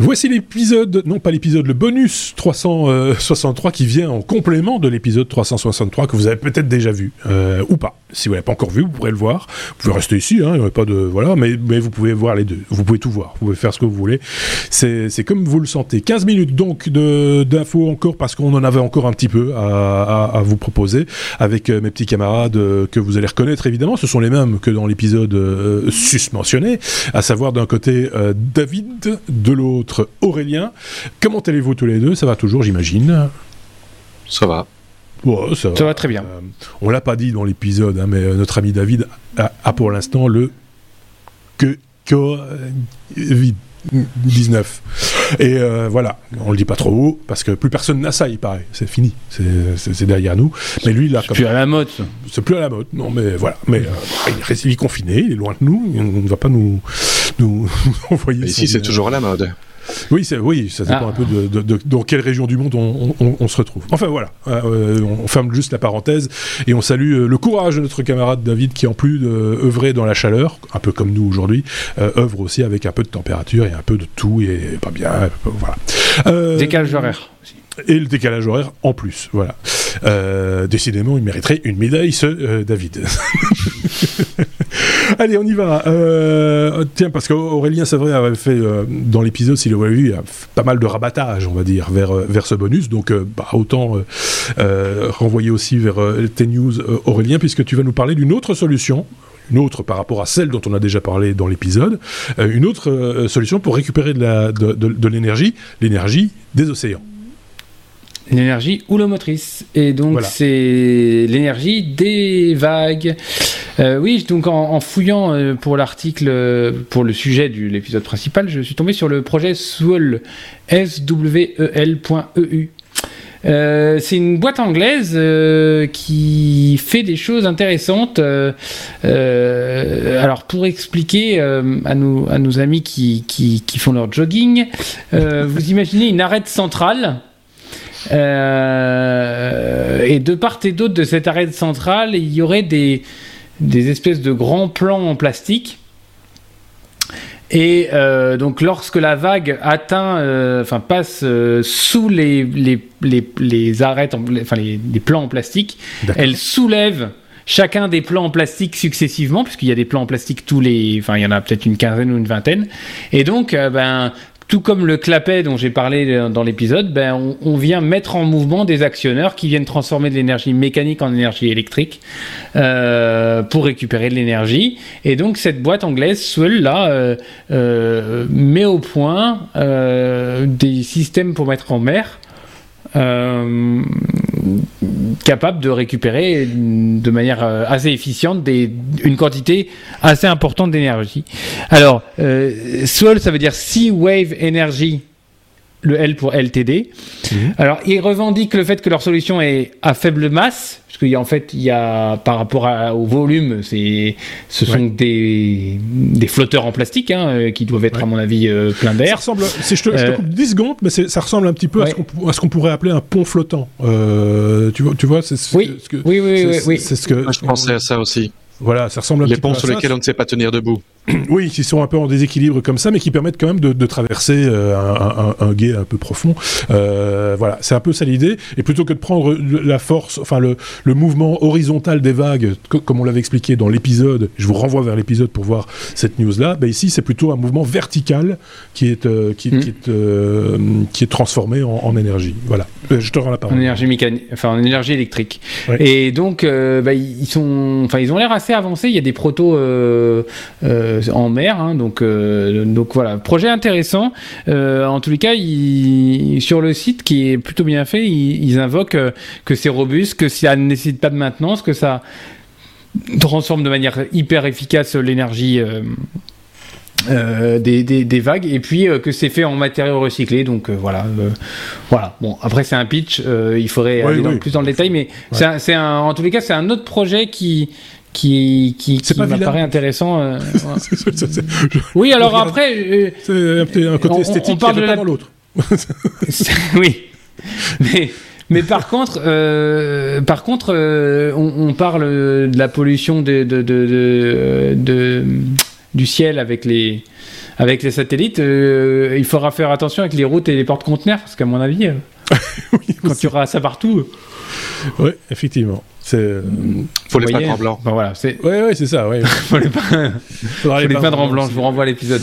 Voici l'épisode, non pas l'épisode, le bonus 363 qui vient en complément de l'épisode 363 que vous avez peut-être déjà vu, euh, ou pas. Si vous l'avez pas encore vu, vous pourrez le voir. Vous pouvez rester ici, hein, il n'y aurait pas de... Voilà, mais, mais vous pouvez voir les deux. Vous pouvez tout voir, vous pouvez faire ce que vous voulez. C'est comme vous le sentez. 15 minutes donc d'infos encore, parce qu'on en avait encore un petit peu à, à- à vous proposer, avec euh, mes petits camarades euh, que vous allez reconnaître évidemment. Ce sont les mêmes que dans l'épisode euh, susmentionné, à savoir d'un côté euh, David, de l'autre Aurélien. Comment allez-vous tous les deux? Ça va toujours, j'imagine? Ça va. Ça va. Ça va très bien. Euh, on l'a pas dit dans l'épisode, hein, mais euh, notre ami David a, a pour l'instant le que Covid 19 et euh, voilà on le dit pas trop haut parce que plus personne n'a ça il paraît c'est fini c'est- derrière nous mais lui il a C'est plus à la mode. c'est plus à la mode non mais voilà mais euh, il reste il est confiné il est loin de nous il ne va pas nous nous envoyer ici, c'est toujours à la mode. Oui, ça dépend Ah. un peu de, de- de- dans quelle région du monde on, on- on se retrouve. Enfin voilà, Euh, on ferme juste la parenthèse et on salue euh, le courage de notre camarade David qui, en plus d'œuvrer dans la chaleur, un peu comme nous aujourd'hui, euh, œuvre aussi avec un peu de température et un peu de tout et pas bien. euh, Voilà. Euh, Décalage horaire. aussi. et le décalage horaire en plus. Voilà. Euh, décidément, il mériterait une médaille, ce euh, David. Allez, on y va. Euh, tiens, parce qu'Aurélien, c'est vrai, avait fait euh, dans l'épisode, s'il l'avait vu, il a fait pas mal de rabattage, on va dire, vers, euh, vers ce bonus. Donc, euh, bah, autant renvoyer aussi vers tes news, Aurélien, puisque tu vas nous parler d'une autre solution. Une autre par rapport à celle dont on a déjà parlé dans l'épisode, une autre solution pour récupérer de l'énergie, l'énergie des océans. L'énergie houlomotrice. Et donc, Voilà. c'est l'énergie des vagues. Euh, oui, donc en, fouillant euh, pour l'article, euh, pour le sujet de l'épisode principal, je suis tombé sur le projet Swell, S-W-E-L.eu. Euh, c'est une boîte anglaise qui fait des choses intéressantes. Alors pour expliquer à, nos, amis qui, font leur jogging, vous imaginez une arête centrale. Et de part et d'autre de cette arête centrale, il y aurait des, des espèces de grands plans en plastique. Et euh, donc lorsque la vague atteint, euh, enfin passe euh, sous les, les, les, les arêtes, en- enfin les, les plans en plastique, elle soulève chacun des plans en plastique successivement, puisqu'il y a des plans en plastique tous les, enfin il y en a peut-être une quinzaine ou une vingtaine. Et donc, ben tout comme le clapet dont j'ai parlé euh, dans l'épisode, ben, on, vient mettre en mouvement des actionneurs qui viennent transformer de l'énergie mécanique en énergie électrique euh, pour récupérer de l'énergie. Et donc cette boîte anglaise, Swell, là, euh, met au point des systèmes pour mettre en mer. Capable de récupérer de manière euh, assez efficiente des, une quantité assez importante d'énergie. Alors, euh, SWOL, ça veut dire Sea Wave Energy, le L pour LTD. Mhm. Alors, ils revendiquent le fait que leur solution est à faible masse, parce qu'en fait, il y a, par rapport à- au volume, c'est, ce sont Ouais. des, des flotteurs en plastique, hein, euh, qui doivent être, Ouais. à mon avis, euh, plein Ça d'air. ressemble, si je te, je te Euh, coupe 10 secondes, mais ça ressemble un petit peu à Ouais. ce qu'on pou- à ce qu'on pourrait appeler un pont flottant. Euh, tu vois, tu vois c'est ce, Oui, ce que, oui, oui, c'est- oui, oui. c'est ce que. Moi, je pensais à ça aussi. Voilà, ça ressemble un Les petit peu ponts à sur ça. lesquels on ne sait pas tenir debout. Oui, qui sont un peu en déséquilibre comme ça, mais qui permettent quand même de, de traverser euh, un, un, un guet un peu profond. Euh, voilà, c'est un peu ça l'idée. Et plutôt que de prendre la force, enfin le, le mouvement horizontal des vagues, co- comme on l'avait expliqué dans l'épisode, je vous renvoie vers l'épisode pour voir cette news-là. Ben ici, c'est plutôt un mouvement vertical qui est euh, qui, Mm. qui est euh, qui est transformé en, en énergie. Voilà. Je te rends la En parole. énergie mécanique, enfin en énergie électrique. Et donc, bah, ils sont, enfin ils ont l'air assez avancés. Il y a des protos en mer, hein, donc euh, donc voilà, projet intéressant. Euh, en tous les cas, sur le site qui est plutôt bien fait, ils, ils invoquent euh, que c'est robuste, que ça ne nécessite pas de maintenance, que ça transforme de manière hyper efficace l'énergie. euh, euh, des, des, des vagues et puis euh, que c'est fait en matériaux recyclés donc euh, voilà euh, voilà bon après c'est un pitch euh, il faudrait Oui, aller dans- plus dans le détail mais c'est en tous les cas c'est un autre projet qui qui qui, qui m'apparaît intéressant euh, voilà. Oui alors après euh, c'est un, côté On- esthétique on parle de la- dans l'autre. oui mais mais par contre, euh, par contre, on, on parle de la pollution de, de, de, de- de- du ciel avec les avec les satellites, euh, il faudra faire attention avec les routes et les portes-conteneurs, parce qu'à mon avis, euh, quand tu auras ça partout, Oui, effectivement. C'est. euh, Faut les peindre en blanc. ben voilà, c'est. Ouais, ouais, c'est ça. Ouais. Faut les peindre, Faudra faut les les peindre en aussi. blanc. Je vous renvoie à l'épisode.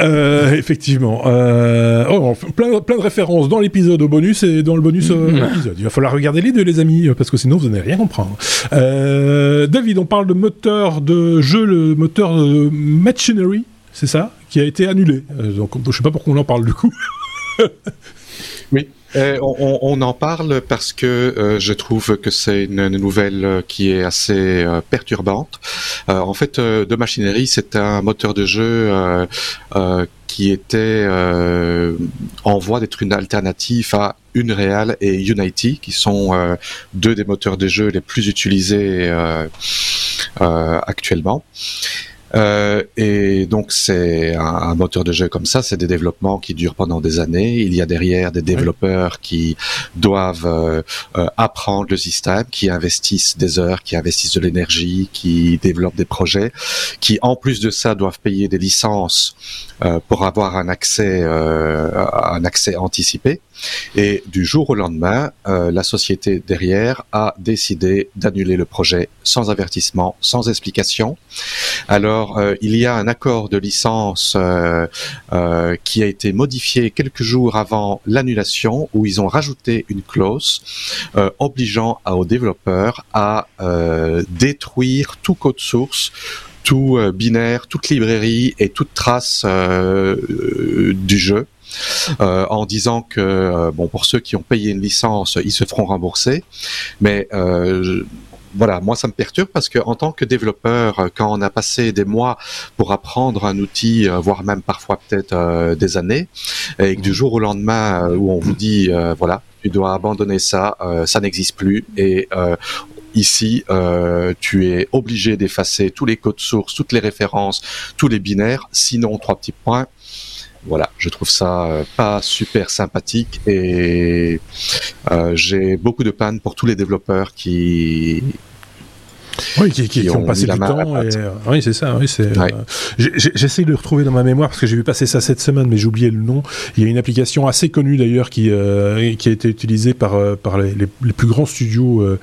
Euh, effectivement. Euh, oh, plein, plein de références dans l'épisode au bonus et dans le bonus euh, à l'épisode. Il va falloir regarder les deux, les amis, parce que sinon vous n'allez rien comprendre. Euh, David, on parle de moteur de jeu, le moteur de Machinery, c'est ça, qui a été annulé. Euh, donc je sais pas pourquoi on en parle du coup. Euh, on, on- en parle parce que euh, je trouve que c'est une, nouvelle euh, qui est assez euh, perturbante. Euh, en fait, de machinerie, c'est un moteur de jeu qui était en voie d'être une alternative à Unreal et Unity, qui sont deux des moteurs de jeu les plus utilisés actuellement. Euh, et donc c'est un, un moteur de jeu comme ça, c'est des développements qui durent pendant des années. Il y a derrière des développeurs qui doivent euh, euh, apprendre le système, qui investissent des heures, qui investissent de l'énergie, qui développent des projets, qui en plus de ça doivent payer des licences euh, pour avoir un accès, euh, un accès anticipé. Et du jour au lendemain, euh, la société derrière a décidé d'annuler le projet sans avertissement, sans explication. Alors, euh, il y a un accord de licence euh, qui a été modifié quelques jours avant l'annulation, où ils ont rajouté une clause obligeant aux développeurs à détruire tout code source tout euh, binaire, toute librairie et toute trace euh, euh, du jeu. euh, en disant que bon pour ceux qui ont payé une licence, ils se feront rembourser, mais euh, je- voilà, moi ça me perturbe parce que en tant que développeur, quand on a passé des mois pour apprendre un outil, voire même parfois peut-être euh, des années, et que du jour au lendemain où on vous dit euh, voilà, tu dois abandonner ça, euh, ça n'existe plus et euh, Ici, euh, tu es obligé d'effacer tous les codes sources, toutes les références, tous les binaires, sinon trois petits points. Voilà, je trouve ça euh, pas super sympathique et euh, j'ai beaucoup de panne pour tous les développeurs qui Oui, qui, qui- Qui qui ont ont passé du temps. et, euh, oui, c'est ça. Oui, c'est. Ouais. euh, J'essaie de le retrouver dans ma mémoire parce que j'ai vu passer ça cette semaine, mais j'ai oublié le nom. Il y a une application assez connue d'ailleurs qui euh, qui a été utilisée par par les, les- les plus grands studios. euh,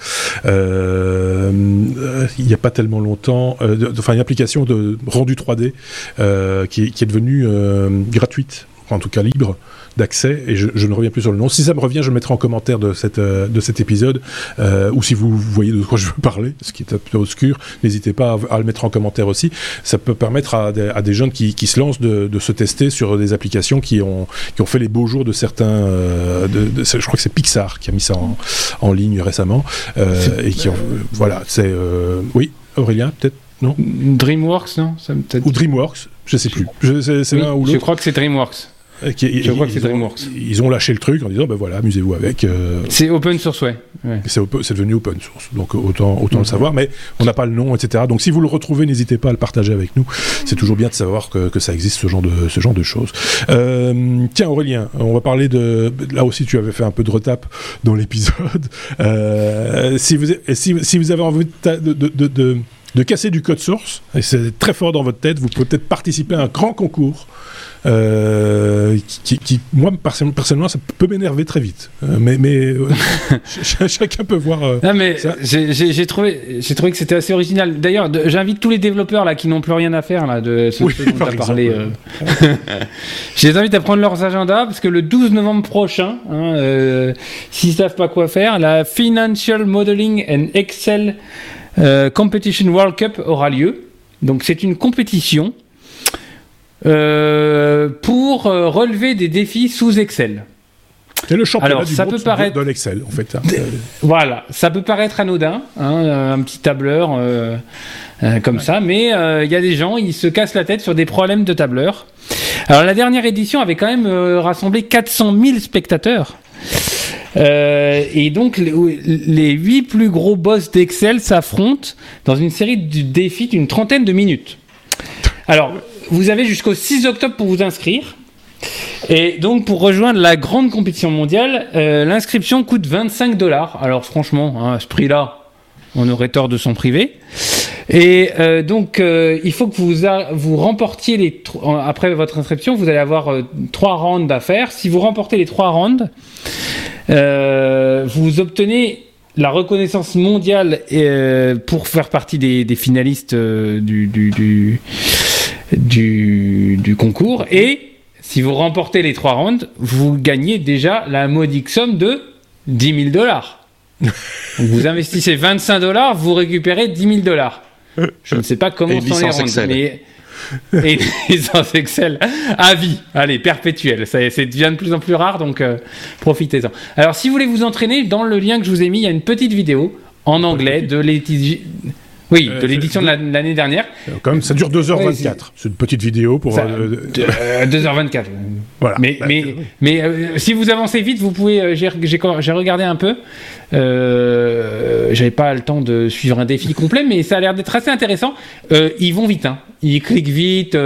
euh, euh, il n'y a pas tellement longtemps. Enfin, une application de rendu 3D euh, qui, qui est devenue gratuite, en tout cas libre d'accès et je, je ne reviens plus sur le nom. Si ça me revient, je le mettrai en commentaire de, cette, euh, de cet épisode euh, ou si vous voyez de quoi je veux parler, ce qui est un peu obscur, n'hésitez pas à, à le mettre en commentaire aussi. Ça peut permettre à des, à des jeunes qui, qui se lancent de, de se tester sur des applications qui ont, qui ont fait les beaux jours de certains. euh, de, de- je crois que c'est Pixar qui a mis ça en, en ligne récemment euh, et qui ont, voilà, c'est oui Aurélien peut-être non? DreamWorks, non? Ça ou DreamWorks, je sais plus. Je- C'est Oui, l'un ou je l'autre. crois que c'est DreamWorks. Euh, qui- Je crois que ils c'est ont- DreamWorks. Ils ont lâché le truc en disant ben voilà, amusez-vous avec. euh, C'est open source, ouais. ouais. c'est devenu open source, donc autant, autant Mhm. le savoir, mais on n'a pas le nom, etc. Donc si vous le retrouvez, n'hésitez pas à le partager avec nous. C'est toujours bien de savoir que, que ça existe ce genre de, ce genre de choses. Euh, tiens Aurélien, on va parler de... Là aussi tu avais fait un peu de retape dans l'épisode. Euh, si, vous, si, si vous avez envie de, ta- de, de, de- de- de casser du code source, et c'est très fort dans votre tête, vous pouvez peut-être participer à un grand concours. Euh, qui, moi perso- personnellement ça peut m'énerver très vite Euh, mais mais euh, ch- chacun peut voir Non mais j'ai trouvé, que c'était assez original. D'ailleurs, j'invite tous les développeurs là qui n'ont plus rien à faire là de ce Oui, ce dont par as parlé. exemple. Je les invite à prendre leurs agendas parce que le 12 novembre prochain, hein, s'ils savent pas quoi faire, la Financial Modeling and Excel Competition World Cup aura lieu. Donc c'est une compétition euh, pour euh, relever des défis sous Excel. C'est le championnat Alors, du ça monde peut paraître- de l'Excel, en fait. hein. Voilà, ça peut paraître anodin, hein, euh, un petit tableur euh, euh, comme ça, mais euh, il y a des gens, ils se cassent la tête sur des problèmes de tableur. Alors la dernière édition avait quand même euh, rassemblé 400 000 spectateurs. Euh, et donc les, 8 plus gros boss d'Excel s'affrontent dans une série de défis d'une trentaine de minutes. Alors, vous avez jusqu'au 6 octobre pour vous inscrire. Et donc pour rejoindre la grande compétition mondiale, euh, l'inscription coûte 25 dollars. Alors franchement, hein, à ce prix-là, on aurait tort de s'en priver. Et euh, donc, euh, il faut que vous, vous remportiez les. Après votre inscription, vous allez avoir trois rounds à faire. Si vous remportez les trois rounds, vous obtenez la reconnaissance mondiale pour faire partie des, finalistes du, du, du concours. Et si vous remportez les trois rounds, vous gagnez déjà la modique somme de 10 000 dollars. vous investissez 25 dollars, vous récupérez 10 000 dollars. Je ne sais pas comment sont les rounds, mais et des licences Excel à vie, allez, perpétuel. Ça, devient de plus en plus rare, donc euh, profitez-en. Alors, si vous voulez vous entraîner, dans le lien que je vous ai mis, il y a une petite vidéo en anglais de l'étude oui, de euh, l'édition de l'année dernière. Quand même, ça dure 2h24. c'est une petite vidéo pour. 2h24. Euh, voilà. Mais, bah, mais, mais si vous avancez vite, vous pouvez. J'ai regardé un peu. J'avais pas le temps de suivre un défi complet, mais ça a l'air d'être assez intéressant. ils vont vite, hein. Ils cliquent vite.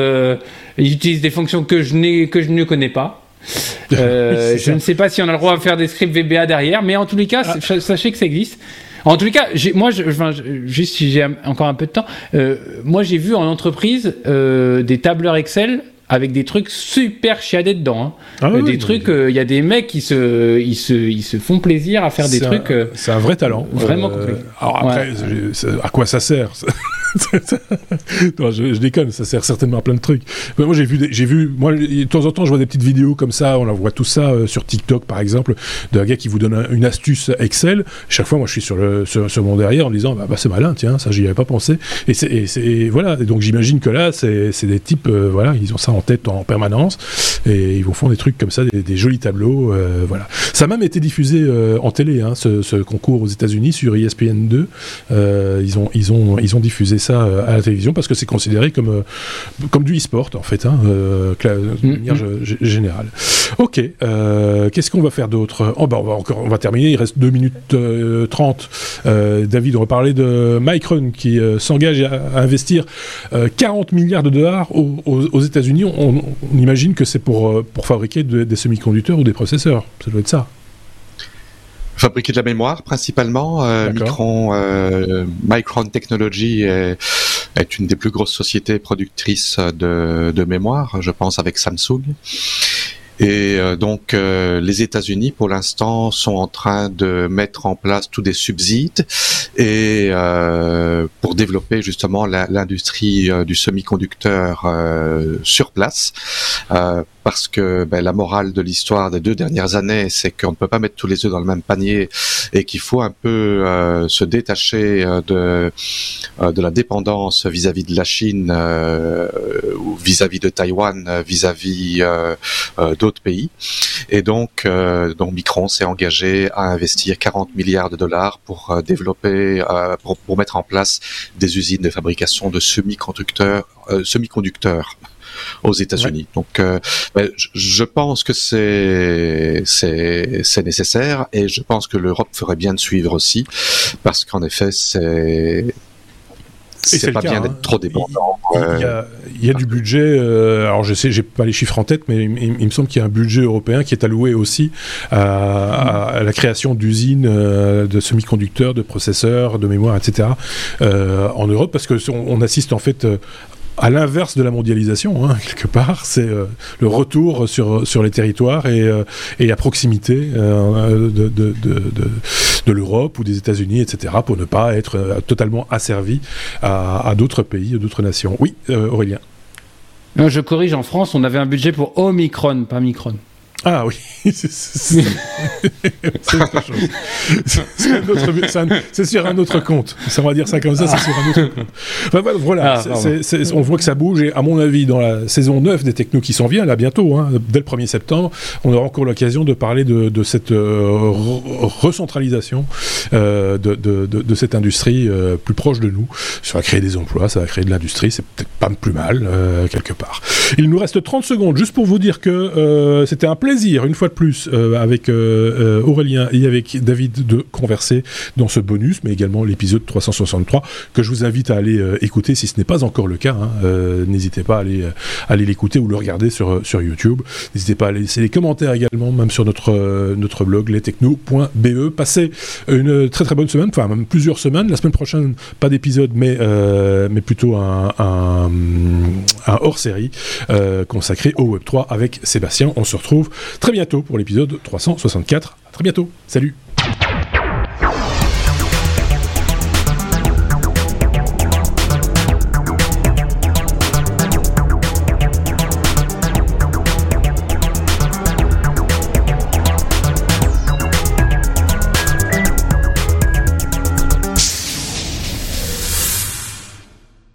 ils utilisent des fonctions que je, que je ne connais pas. je ne sais pas si on a le droit de faire des scripts VBA derrière, mais en tous les cas, ah. sachez que ça existe. En les cas, moi, je, enfin, juste si j'ai encore un peu de temps, euh, moi j'ai vu en entreprise euh, des tableurs Excel avec des trucs super chiadés dedans. Hein. Ah des trucs, euh, il y a des mecs qui se, ils se, ils se font plaisir à faire des trucs. c'est un vrai talent. Vraiment. Alors après, à quoi ça sert je, déconne, ça sert certainement à plein de trucs. moi, j'ai vu, j'ai vu, moi, de temps en temps, je vois des petites vidéos comme ça, on la voit tout ça euh, sur TikTok, par exemple, d'un gars qui vous donne une astuce Excel. Chaque fois, moi, je suis sur, le, sur, derrière en disant, bah, bah, c'est malin, tiens, ça, j'y avais pas pensé. Et voilà. Et donc, j'imagine que là, c'est, des types, euh, voilà, ils ont ça en tête en permanence et ils vous font des trucs comme ça, des, jolis tableaux, euh, voilà. Ça a même été diffusé en télé, hein, ce, concours aux États-Unis sur ESPN 2. ils ont, ils ont, ils ont diffusé ça euh, à la télévision parce que c'est considéré comme, euh, comme du e-sport en fait, hein, euh, de manière mm-hmm. générale. Ok, qu'est-ce qu'on va faire d'autre? Oh, bah, on, va encore, on va terminer, il reste 2 minutes 30. David, on va parler de Micron qui s'engage à, investir 40 milliards de dollars aux, États-Unis. On, imagine que c'est pour, pour fabriquer des semi-conducteurs ou des processeurs. Ça doit être ça fabriquer de la mémoire principalement. Euh, Micron, euh, Micron Technology est, est, une des plus grosses sociétés productrices de, de mémoire, je pense, avec Samsung. Et euh, donc euh, les États-Unis, pour l'instant, sont en train de mettre en place tous des subsides et euh, pour développer justement l'industrie du semi-conducteur sur place parce que ben, la morale de l'histoire des deux dernières années, c'est qu'on ne peut pas mettre tous les œufs dans le même panier et qu'il faut un peu euh, se détacher euh, de, euh, de la dépendance vis-à-vis de la Chine ou vis-à-vis de Taïwan, vis-à-vis d'autres pays. Et donc, donc Micron s'est engagé à investir 40 milliards de dollars pour développer, pour, pour, mettre en place des usines de fabrication de semi-conducteurs, semi-conducteurs aux États-Unis. Donc, euh, ben, je pense que c'est c'est nécessaire et je pense que l'Europe ferait bien de suivre aussi parce qu'en effet, c'est c'est pas bien d'être hein. trop dépendant. Il y, a, du budget. Euh, alors je sais, j'ai pas les chiffres en tête, mais il, me semble qu'il y a un budget européen qui est alloué aussi à, la création d'usines euh, de semi-conducteurs, de processeurs, de mémoire, etc. en Europe, parce que on assiste en fait à l'inverse de la mondialisation, hein, quelque part, c'est euh, le retour sur, sur les territoires et, euh, et la proximité euh, de, de, l'Europe ou des États-Unis, etc., pour ne pas être totalement asservi à, à d'autres pays, à d'autres nations. Oui, Aurélien. je corrige, en France, on avait un budget pour Omicron, pas Micron. Ah oui, c'est autre chose. C'est sur un autre compte. Ça, on va dire ça comme ça, c'est sur un autre compte. Enfin, voilà, ah, on voit que ça bouge et à mon avis, dans la saison 9 des technos qui s'en vient, là bientôt, hein, dès le 1er septembre, on aura encore l'occasion de parler de, de cette euh, recentralisation euh, de, de, de, cette industrie euh, plus proche de nous. Ça va créer des emplois, ça va créer de l'industrie, c'est peut-être pas plus mal, quelque part. Il nous reste 30 secondes juste pour vous dire que c'était un plaisir plaisir, une fois de plus, avec Aurélien et avec David de converser dans ce bonus, mais également l'épisode 363 que je vous invite à aller écouter si ce n'est pas encore le cas. Hein. N'hésitez pas à aller, l'écouter ou le regarder sur, YouTube. N'hésitez pas à laisser les commentaires également, même sur notre, notre blog lestechno.be. Passez une très très bonne semaine, enfin même plusieurs semaines. La semaine prochaine, pas d'épisode, mais, euh, mais plutôt un, un, hors-série euh, consacré au Web3 avec Sébastien. On se retrouve très bientôt pour l'épisode 364. À très bientôt. Salut